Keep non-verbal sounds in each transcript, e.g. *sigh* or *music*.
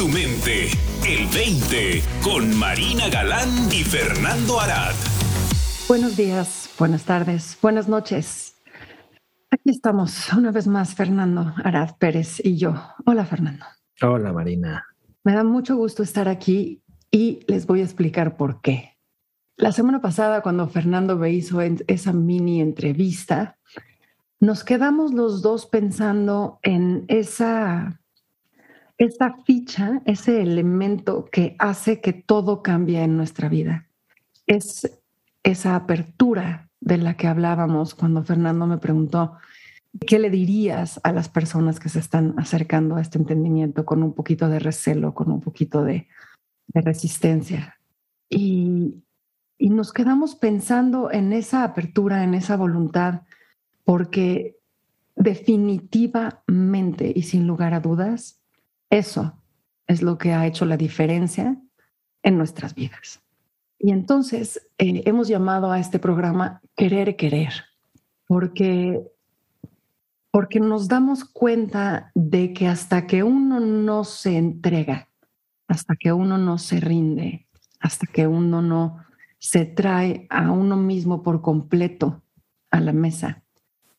tu mente. El 20 con Marina Galán y Fernando Arad. Buenos días, buenas tardes, buenas noches. Aquí estamos una vez más, Fernando Arad Pérez y yo. Hola, Fernando. Hola, Marina. Me da mucho gusto estar aquí y les voy a explicar por qué. La semana pasada, cuando Fernando me hizo esa mini entrevista, nos quedamos los dos pensando en esa, esa ficha, ese elemento que hace que todo cambie en nuestra vida. Es esa apertura de la que hablábamos cuando Fernando me preguntó, ¿qué le dirías a las personas que se están acercando a este entendimiento con un poquito de recelo, con un poquito de, de resistencia? Y, y nos quedamos pensando en esa apertura, en esa voluntad porque definitivamente y sin lugar a dudas, eso es lo que ha hecho la diferencia en nuestras vidas. Y entonces eh, hemos llamado a este programa Querer Querer, porque, porque nos damos cuenta de que hasta que uno no se entrega, hasta que uno no se rinde, hasta que uno no se trae a uno mismo por completo a la mesa,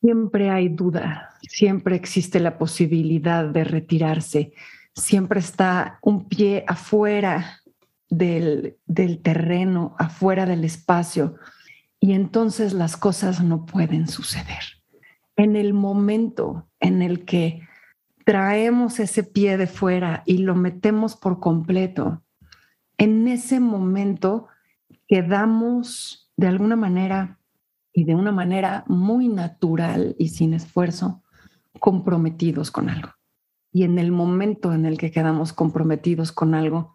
Siempre hay duda, siempre existe la posibilidad de retirarse, siempre está un pie afuera del, del terreno, afuera del espacio, y entonces las cosas no pueden suceder. En el momento en el que traemos ese pie de fuera y lo metemos por completo, en ese momento quedamos de alguna manera y de una manera muy natural y sin esfuerzo comprometidos con algo. Y en el momento en el que quedamos comprometidos con algo,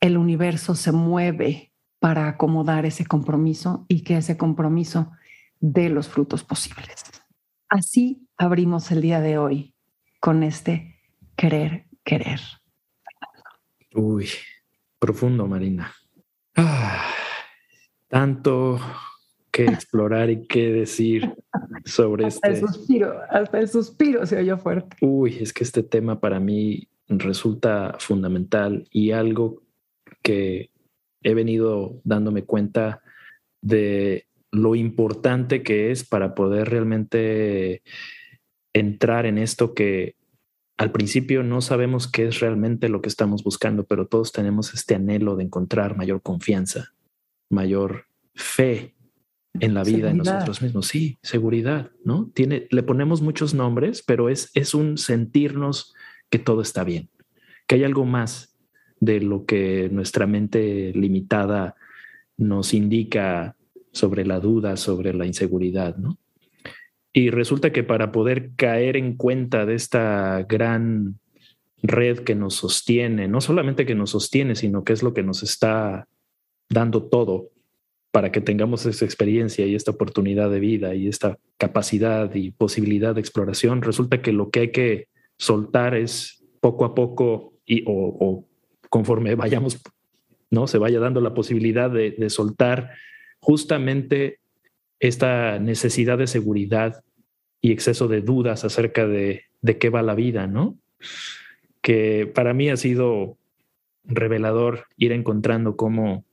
el universo se mueve para acomodar ese compromiso y que ese compromiso dé los frutos posibles. Así abrimos el día de hoy con este querer, querer. Uy, profundo, Marina. Ah, tanto que explorar y qué decir sobre hasta este. El suspiro, hasta el suspiro se oyó fuerte. Uy, es que este tema para mí resulta fundamental y algo que he venido dándome cuenta de lo importante que es para poder realmente entrar en esto que al principio no sabemos qué es realmente lo que estamos buscando, pero todos tenemos este anhelo de encontrar mayor confianza, mayor fe en la vida, en nosotros mismos. Sí, seguridad, ¿no? Tiene, le ponemos muchos nombres, pero es, es un sentirnos que todo está bien, que hay algo más de lo que nuestra mente limitada nos indica sobre la duda, sobre la inseguridad, ¿no? Y resulta que para poder caer en cuenta de esta gran red que nos sostiene, no solamente que nos sostiene, sino que es lo que nos está dando todo para que tengamos esa experiencia y esta oportunidad de vida y esta capacidad y posibilidad de exploración, resulta que lo que hay que soltar es poco a poco y o, conforme *laughs* vayamos, no se vaya dando la posibilidad de, soltar justamente esta necesidad de seguridad y exceso de dudas acerca de, de qué va la vida, ¿no? Que para mí ha sido revelador ir encontrando cómo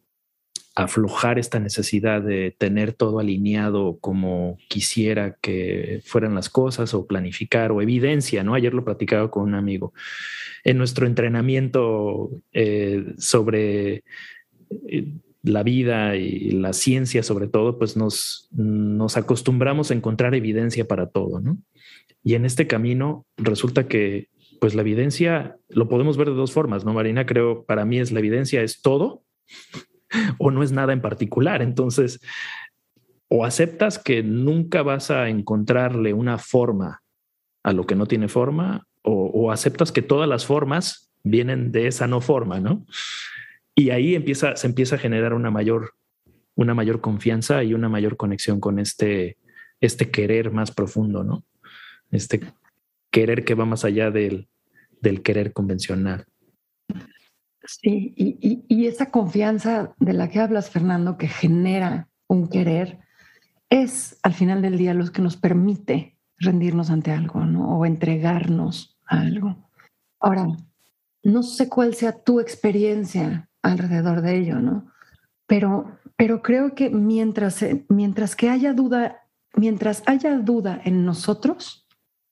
aflojar esta necesidad de tener todo alineado como quisiera que fueran las cosas o planificar o evidencia, ¿no? Ayer lo platicaba con un amigo. En nuestro entrenamiento eh, sobre eh, la vida y la ciencia sobre todo, pues nos, nos acostumbramos a encontrar evidencia para todo, ¿no? Y en este camino resulta que pues la evidencia lo podemos ver de dos formas, ¿no, Marina? Creo para mí es la evidencia es todo *laughs* o no es nada en particular. Entonces, o aceptas que nunca vas a encontrarle una forma a lo que no tiene forma, o, aceptas que todas las formas vienen de esa no forma, ¿no? Y ahí empieza, se empieza a generar una mayor, una mayor confianza y una mayor conexión con este, este querer más profundo, ¿no? Este querer que va más allá del, del querer convencional. Sí, y, esa confianza de la que hablas, Fernando, que genera un querer, es al final del día lo que nos permite rendirnos ante algo, ¿no? O entregarnos a algo. Ahora, No sé cuál sea tu experiencia alrededor de ello, ¿no? Pero, pero creo que mientras, mientras que haya duda, mientras haya duda en nosotros,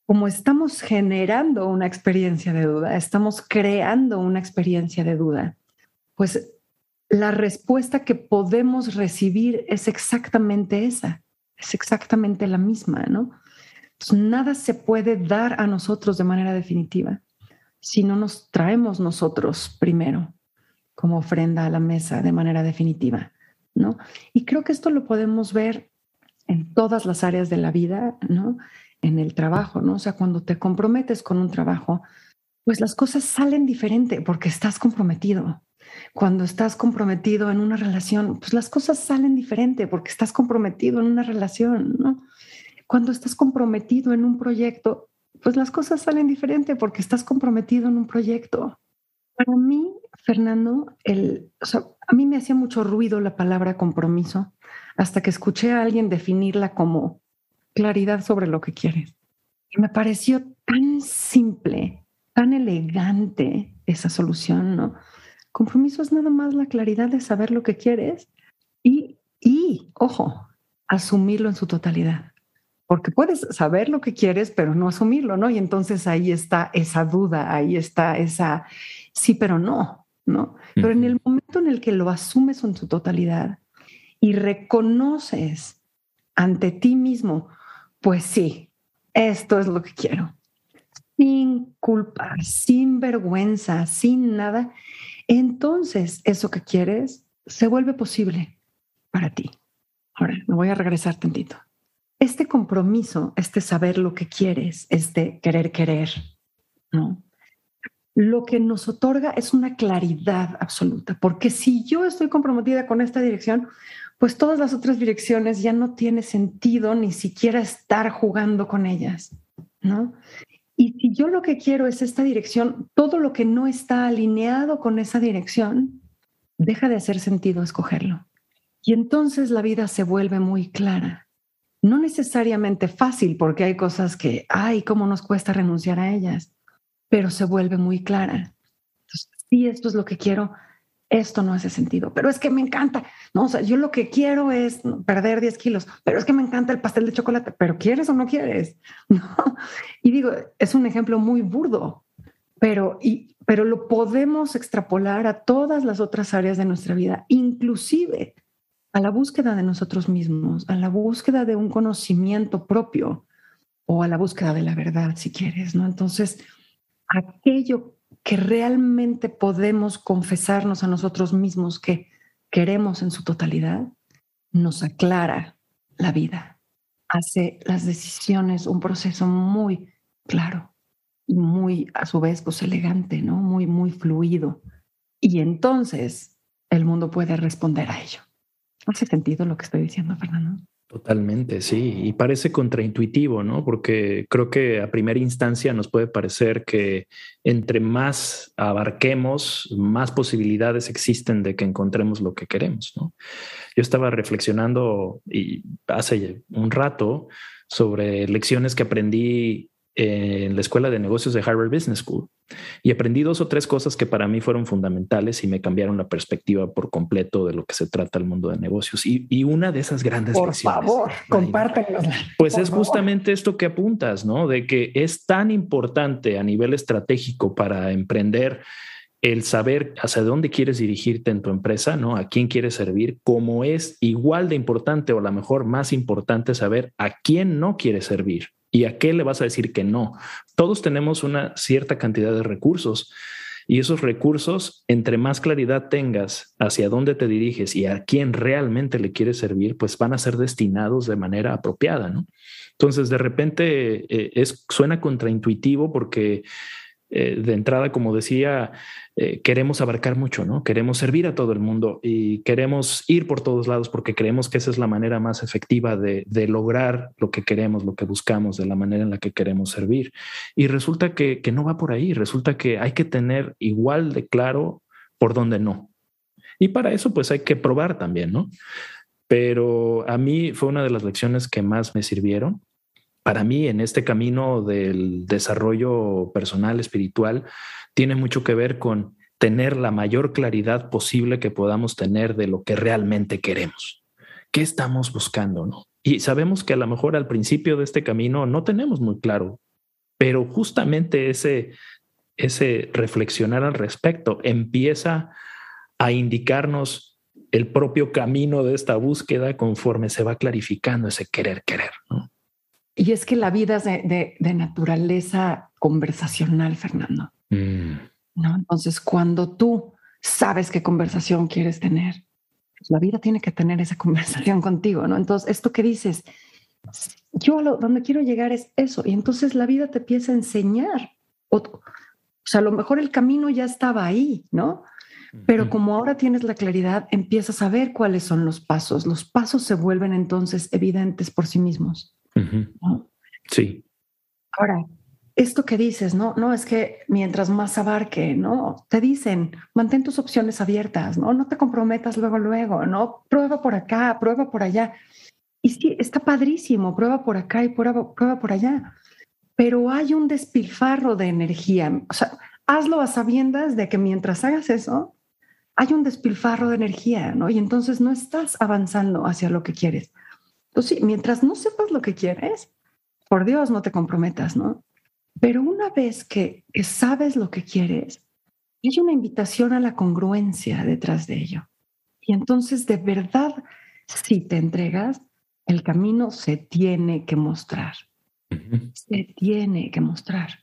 como estamos generando una experiencia de duda, estamos creando una experiencia de duda, pues la respuesta que podemos recibir es exactamente esa, es exactamente la misma, ¿no? nada se puede dar a nosotros de manera definitiva si no nos traemos nosotros primero como ofrenda a la mesa de manera definitiva, ¿no? Y creo que esto lo podemos ver en todas las áreas de la vida, ¿no? En el trabajo, ¿no? O sea, cuando te comprometes con un trabajo, pues las cosas salen diferente porque estás comprometido, cuando estás comprometido en una relación, pues las cosas salen diferente porque estás comprometido en una relación, ¿no? Cuando estás comprometido en un proyecto, pues las cosas salen diferente porque estás comprometido en un proyecto. Para mí, Fernando, el, a mí me hacía mucho ruido la palabra compromiso hasta que escuché a alguien definirla como claridad sobre lo que quieres. Y me pareció tan simple, tan elegante esa solución, ¿no? Compromiso es nada más la claridad de saber lo que quieres y, y, ojo, asumirlo en su totalidad. Porque puedes saber lo que quieres, pero no asumirlo, ¿no? Y entonces ahí está esa duda, ahí está esa sí, pero no, ¿no? Pero en el momento en el que lo asumes en su totalidad y reconoces ante ti mismo, pues sí, esto es lo que quiero, sin culpa, sin vergüenza, sin nada, entonces eso que quieres se vuelve posible para ti. Ahora, me voy a regresar tantito. Este compromiso, este saber lo que quieres, este querer querer, ¿no? Lo que nos otorga es una claridad absoluta, porque si yo estoy comprometida con esta dirección, pues todas las otras direcciones ya no tiene sentido ni siquiera estar jugando con ellas, ¿no? Y si yo lo que quiero es esta dirección, todo lo que no está alineado con esa dirección, deja de hacer sentido escogerlo. Y entonces la vida se vuelve muy clara. No necesariamente fácil, porque hay cosas que, ay, cómo nos cuesta renunciar a ellas, pero se vuelve muy clara. Entonces, si esto es lo que quiero, esto no hace sentido, pero es que me encanta, ¿no? O sea, yo lo que quiero es perder 10 kilos, pero es que me encanta el pastel de chocolate, pero ¿quieres o no quieres? *laughs* Y digo, es un ejemplo muy burdo, pero, y, pero lo podemos extrapolar a todas las otras áreas de nuestra vida, inclusive a la búsqueda de nosotros mismos, a la búsqueda de un conocimiento propio o a la búsqueda de la verdad, si quieres, ¿no? Entonces, aquello que realmente podemos confesarnos a nosotros mismos que queremos en su totalidad, nos aclara la vida, hace las decisiones un proceso muy claro y muy, a su vez, pues elegante, ¿no? Muy, muy fluido. Y entonces el mundo puede responder a ello. ¿Hace sentido lo que estoy diciendo, Fernando? Totalmente, sí. Y parece contraintuitivo, ¿no? Porque creo que a primera instancia nos puede parecer que entre más abarquemos, más posibilidades existen de que encontremos lo que queremos, ¿no? Yo estaba reflexionando y hace un rato sobre lecciones que aprendí en la Escuela de Negocios de Harvard Business School y aprendí dos o tres cosas que para mí fueron fundamentales y me cambiaron la perspectiva por completo de lo que se trata el mundo de negocios. Y, una de esas grandes por favor, compártenos. Pues es justamente esto que apuntas, ¿no? De que es tan importante a nivel estratégico para emprender el saber hacia dónde quieres dirigirte en tu empresa, ¿no? A quién quieres servir, como es igual de importante o a lo mejor más importante saber a quién no quieres servir y a qué le vas a decir que no. Todos tenemos una cierta cantidad de recursos y esos recursos, entre más claridad tengas hacia dónde te diriges y a quién realmente le quieres servir, pues van a ser destinados de manera apropiada, ¿no? Entonces, de repente eh, es, suena contraintuitivo porque eh, de entrada, como decía, eh, queremos abarcar mucho, ¿no? Queremos servir a todo el mundo y queremos ir por todos lados porque creemos que esa es la manera más efectiva de, lograr lo que queremos, lo que buscamos, de la manera en la que queremos servir. Y resulta que, que no va por ahí, resulta que hay que tener igual de claro por dónde no. Y para eso, pues hay que probar también, ¿no? Pero a mí fue una de las lecciones que más me sirvieron para mí en este camino del desarrollo personal, espiritual, tiene mucho que ver con tener la mayor claridad posible que podamos tener de lo que realmente queremos. ¿Qué estamos buscando? ¿no? Y sabemos que a lo mejor al principio de este camino no tenemos muy claro, pero justamente ese, ese reflexionar al respecto empieza a indicarnos el propio camino de esta búsqueda conforme se va clarificando ese querer, querer. Y es que la vida es de, naturaleza conversacional, Fernando. Mm. ¿no? Entonces, cuando tú sabes qué conversación quieres tener, pues la vida tiene que tener esa conversación contigo, ¿no? Entonces, esto que dices, yo lo, donde quiero llegar es eso, y entonces la vida te empieza a enseñar. O, o sea, a lo mejor el camino ya estaba ahí, ¿no? Pero como ahora tienes la claridad, empiezas a ver cuáles son los pasos. Los pasos se vuelven entonces evidentes por sí mismos. Sí. Ahora, esto que dices, ¿no? No es que mientras más abarque, ¿no? Te dicen, mantén tus opciones abiertas, ¿no? No te comprometas luego, luego, ¿no? Prueba por acá, prueba por allá. Y sí, está padrísimo, prueba por acá y prueba, prueba por allá. Pero hay un despilfarro de energía. O sea, hazlo a sabiendas de que mientras hagas eso, hay un despilfarro de energía, ¿no? Y entonces no estás avanzando hacia lo que quieres. Entonces, mientras no sepas lo que quieres, por Dios, no te comprometas, ¿no? Pero una vez que, sabes lo que quieres, hay una invitación a la congruencia detrás de ello. Y entonces, de verdad, si te entregas, el camino se tiene que mostrar. Se tiene que mostrar.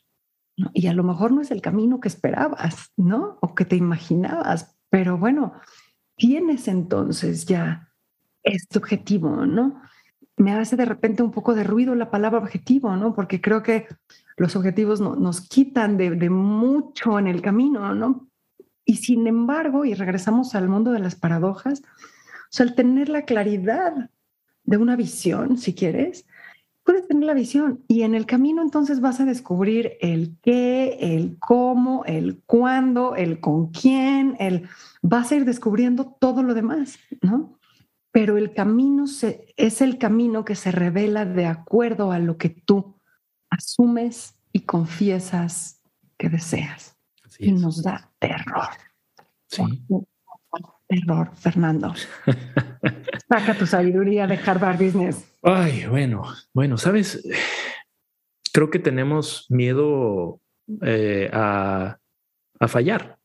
Y a lo mejor no es el camino que esperabas, ¿no? O que te imaginabas, pero bueno, tienes entonces ya este objetivo, ¿no? Me hace de repente un poco de ruido la palabra objetivo, ¿no? Porque creo que los objetivos nos quitan de, mucho en el camino, ¿no? Y sin embargo, y regresamos al mundo de las paradojas, o sea, el tener la claridad de una visión, si quieres, puedes tener la visión y en el camino entonces vas a descubrir el qué, el cómo, el cuándo, el con quién, el vas a ir descubriendo todo lo demás, ¿no? Pero el camino se, es el camino que se revela de acuerdo a lo que tú asumes y confiesas que deseas. y nos da terror. Sí. Terror, Fernando. *laughs* Saca tu sabiduría de Harvard Business. Ay, bueno, bueno, sabes, creo que tenemos miedo eh, a, a, fallar,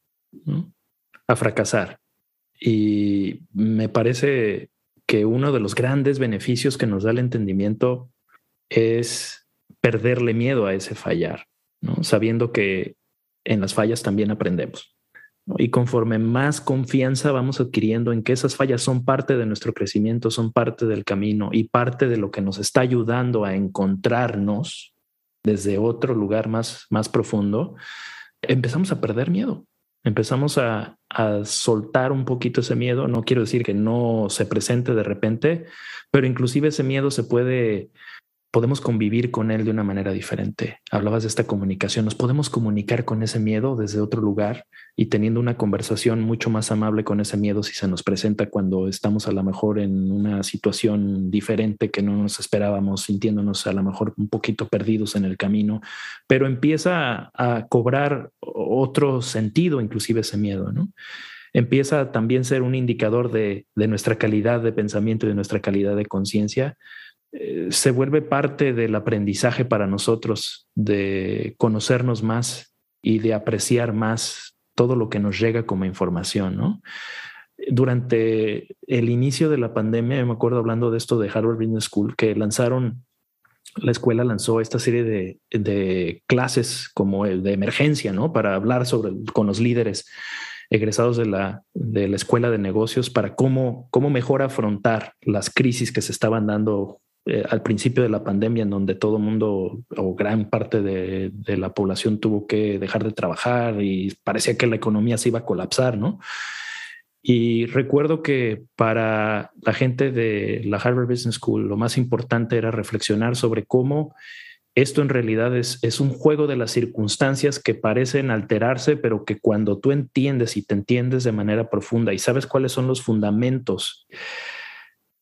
a fracasar. Y me parece que uno de los grandes beneficios que nos da el entendimiento es perderle miedo a ese fallar, sabiendo que en las fallas también aprendemos. Y conforme más confianza vamos adquiriendo en que esas fallas son parte de nuestro crecimiento, son parte del camino y parte de lo que nos está ayudando a encontrarnos desde otro lugar más, más profundo, empezamos a perder miedo. Empezamos a, a soltar un poquito ese miedo. No quiero decir que no se presente de repente, pero inclusive ese miedo se puede podemos convivir con él de una manera diferente. Hablabas de esta comunicación, nos podemos comunicar con ese miedo desde otro lugar y teniendo una conversación mucho más amable con ese miedo si se nos presenta cuando estamos a lo mejor en una situación diferente que no nos esperábamos, sintiéndonos a lo mejor un poquito perdidos en el camino, pero empieza a, cobrar otro sentido inclusive ese miedo, ¿no? Empieza también a ser un indicador de, de nuestra calidad de pensamiento y de nuestra calidad de conciencia eh, se vuelve parte del aprendizaje para nosotros de conocernos más y de apreciar más todo lo que nos llega como información, ¿no? Durante el inicio de la pandemia, me acuerdo hablando de esto de Harvard Business School, que lanzaron, la escuela lanzó esta serie de, de clases como de emergencia, ¿no? Para hablar sobre, con los líderes egresados de la, de la escuela de negocios para cómo, cómo mejor afrontar las crisis que se estaban dando eh, al principio de la pandemia, en donde todo mundo o gran parte de, la población tuvo que dejar de trabajar y parecía que la economía se iba a colapsar, ¿no? Y recuerdo que para la gente de la Harvard Business School lo más importante era reflexionar sobre cómo esto en realidad es, un juego de las circunstancias que parecen alterarse, pero que cuando tú entiendes y te entiendes de manera profunda y sabes cuáles son los fundamentos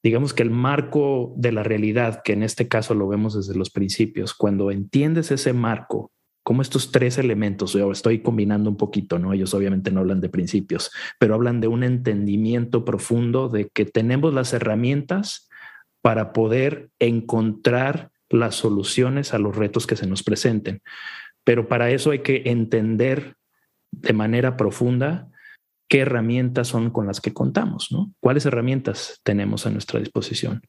digamos que el marco de la realidad, que en este caso lo vemos desde los principios, cuando entiendes ese marco, como estos tres elementos, yo estoy combinando un poquito, ¿no? Ellos obviamente no hablan de principios, pero hablan de un entendimiento profundo de que tenemos las herramientas para poder encontrar las soluciones a los retos que se nos presenten. Pero para eso hay que entender de manera profunda qué herramientas son con las que contamos, ¿no? ¿Cuáles herramientas tenemos a nuestra disposición?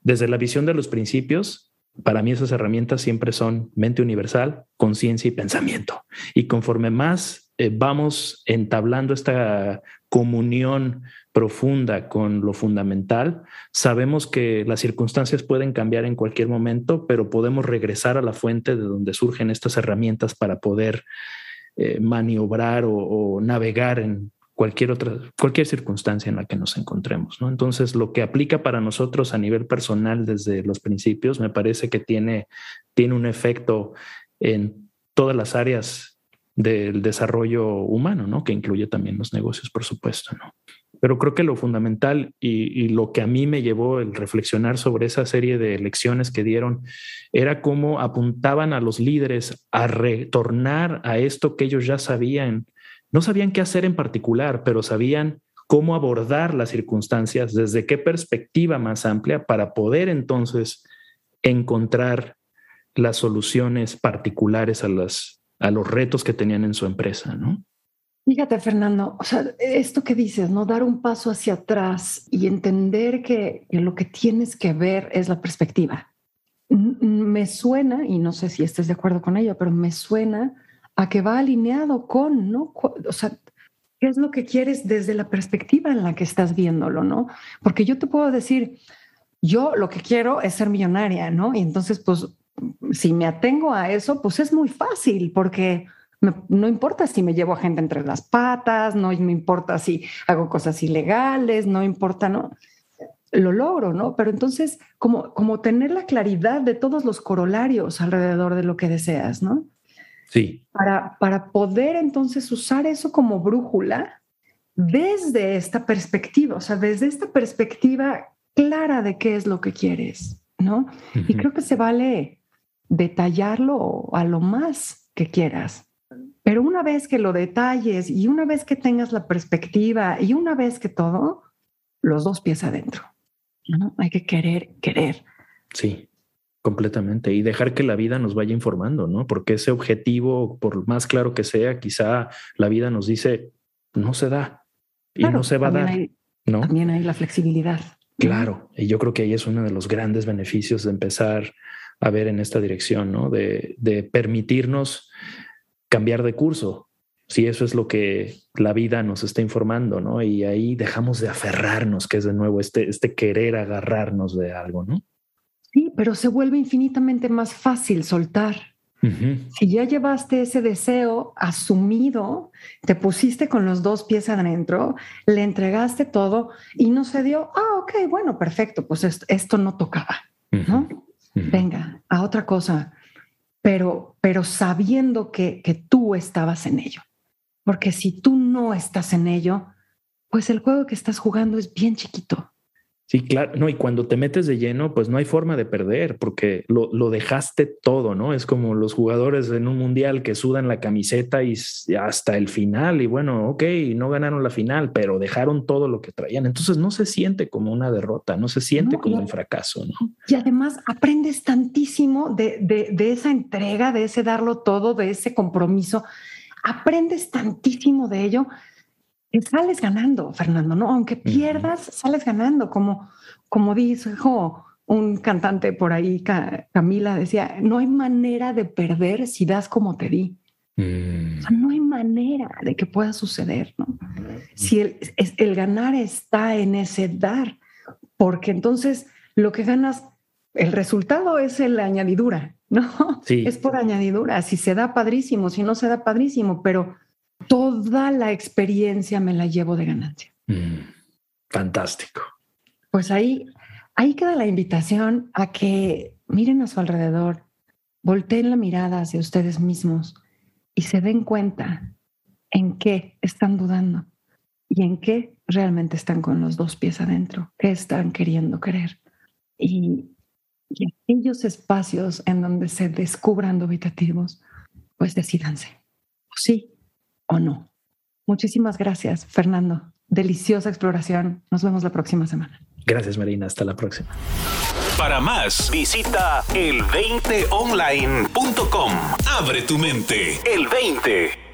Desde la visión de los principios, para mí esas herramientas siempre son mente universal, conciencia y pensamiento. Y conforme más eh, vamos entablando esta comunión profunda con lo fundamental, sabemos que las circunstancias pueden cambiar en cualquier momento, pero podemos regresar a la fuente de donde surgen estas herramientas para poder eh, maniobrar o, navegar en cualquier otra, cualquier circunstancia en la que nos encontremos. ¿no? Entonces, lo que aplica para nosotros a nivel personal desde los principios, me parece que tiene, tiene un efecto en todas las áreas del desarrollo humano, ¿no? Que incluye también los negocios, por supuesto, ¿no? Pero creo que lo fundamental y, y, lo que a mí me llevó el reflexionar sobre esa serie de lecciones que dieron era cómo apuntaban a los líderes a retornar a esto que ellos ya sabían no sabían qué hacer en particular, pero sabían cómo abordar las circunstancias, desde qué perspectiva más amplia para poder entonces encontrar las soluciones particulares a, las, a los retos que tenían en su empresa, ¿no? Fíjate, Fernando, o sea, esto que dices, ¿no? Dar un paso hacia atrás y entender que, que lo que tienes que ver es la perspectiva. Me suena, y no sé si estés de acuerdo con ello, pero me suena a que va alineado con, ¿no? O sea, ¿qué es lo que quieres desde la perspectiva en la que estás viéndolo, ¿no? Porque yo te puedo decir, yo lo que quiero es ser millonaria, ¿no? Y entonces, pues, si me atengo a eso, pues es muy fácil, porque no importa si me llevo a gente entre las patas, no me importa si hago cosas ilegales, no importa, ¿no? Lo logro, ¿no? Pero entonces, como, como tener la claridad de todos los corolarios alrededor de lo que deseas, ¿no? Sí. Para, para poder entonces usar eso como brújula desde esta perspectiva, o sea, desde esta perspectiva clara de qué es lo que quieres, ¿no? Y creo que se vale detallarlo a lo más que quieras. Pero una vez que lo detalles y una vez que tengas la perspectiva y una vez que todo, los dos pies adentro. ¿no? Hay que querer, querer. Sí. Completamente. Y dejar que la vida nos vaya informando, ¿no? Porque ese objetivo, por más claro que sea, quizá la vida nos dice, no se da y no se va a dar. ¿no? También hay la flexibilidad. Claro. Y yo creo que ahí es uno de los grandes beneficios de empezar a ver en esta dirección, ¿no? De, de permitirnos cambiar de curso, si eso es lo que la vida nos está informando, ¿no? Y ahí dejamos de aferrarnos, que es de nuevo este, este querer agarrarnos de algo, ¿no? Sí, pero se vuelve infinitamente más fácil soltar. Si ya llevaste ese deseo asumido, te pusiste con los dos pies adentro, le entregaste todo y no se dio, ah, ok, bueno, perfecto, pues esto, no tocaba, ¿no? Venga, a otra cosa, pero, pero sabiendo que, que tú estabas en ello. Porque si tú no estás en ello, pues el juego que estás jugando es bien chiquito. Sí, claro, no, y cuando te metes de lleno, pues no hay forma de perder porque lo, lo, dejaste todo, ¿no? Es como los jugadores en un mundial que sudan la camiseta y hasta el final, y bueno, ok, no ganaron la final, pero dejaron todo lo que traían. Entonces no se siente como una derrota, no se siente como un fracaso, ¿no? Y además aprendes tantísimo de, de, de esa entrega, de ese darlo todo, de ese compromiso, aprendes tantísimo de ello sales ganando, Fernando, ¿no? Aunque pierdas, sales ganando, como, como dijo un cantante por ahí, Camila, decía, no hay manera de perder si das como te di. Mm. O sea, no hay manera de que pueda suceder, ¿no? Si el, el ganar está en ese dar, porque entonces lo que ganas, el resultado es la añadidura, ¿no? Sí. Es por añadidura. Si se da padrísimo, si no se da padrísimo, pero toda la experiencia me la llevo de ganancia. Mm, fantástico. Pues ahí, ahí queda la invitación a que miren a su alrededor, volteen la mirada hacia ustedes mismos y se den cuenta en qué están dudando. y en qué realmente están con los dos pies adentro, qué están queriendo querer. Y, y aquellos espacios en donde se descubran dubitativos, pues decídanse, sí o no. Muchísimas gracias, Fernando. Deliciosa exploración. Nos vemos la próxima semana. Gracias, Marina. Hasta la próxima. Para más, visita el20online.com. Abre tu mente. El 20.